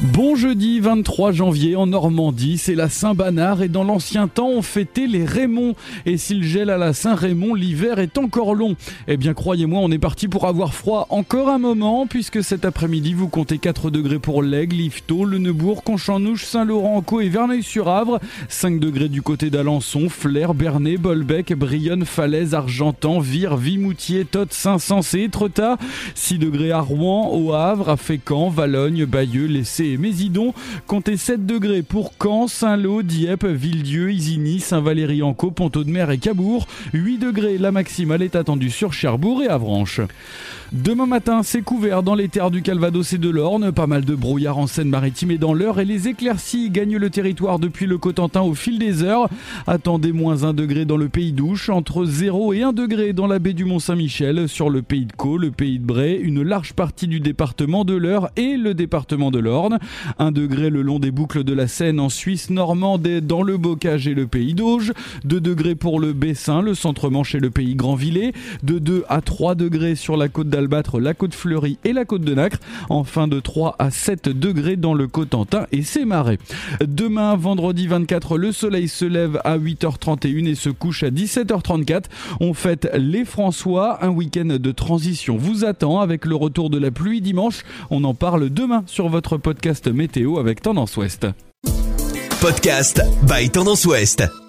Bon jeudi 23 janvier en Normandie, c'est la Saint-Banard et dans l'ancien temps on fêtait les Raymond. Et s'il gèle à la Saint-Raymond, l'hiver est encore long. Eh bien croyez-moi, on est parti pour avoir froid encore un moment puisque cet après-midi vous comptez 4 degrés pour l'Aigle, Lifto, Le Neubourg, Conchanouche, Saint-Laurent-en-Caux et Verneuil-sur-Avre, 5 degrés du côté d'Alençon, Flers, Bernay, Bolbec, Brionne, Falaise, Argentan, Vire, Vimoutier, Toth, Saint-Sancé, Etretat, 6 degrés à Rouen, au Havre, à Fécamp, Valogne, Bayeux, Lessé et Mésidon. Comptez 7 degrés pour Caen, Saint-Lô, Dieppe, Villedieu, Isigny, Saint-Valery-en-Caux, Ponto-de-Mer et Cabourg. 8 degrés, la maximale est attendue sur Cherbourg et Avranches. Demain matin, c'est couvert dans les terres du Calvados et de l'Orne. Pas mal de brouillard en Seine-Maritime et dans l'Eure. Et les éclaircies gagnent le territoire depuis le Cotentin au fil des heures. Attendez moins 1 degré dans le pays d'Ouche, entre 0 et 1 degré dans la baie du Mont-Saint-Michel, sur le pays de Caux, le pays de Bray, une large partie du département de l'Eure et le département de l'Orne. 1 degré le long des boucles de la Seine en Suisse normande dans le Bocage et le pays d'Auge. 2 degrés pour le Bessin, le centre-manche et le pays Grandvillers. De 2 à 3 degrés sur la côte d'Albâtre, la côte Fleurie et la côte de Nacre. Enfin de 3 à 7 degrés dans le Cotentin et ses marais. Demain, vendredi 24, le soleil se lève à 8h31 et se couche à 17h34. On fête les François. Un week-end de transition vous attend avec le retour de la pluie dimanche. On en parle demain sur votre podcast météo avec Tendance Ouest. Podcast by Tendance Ouest.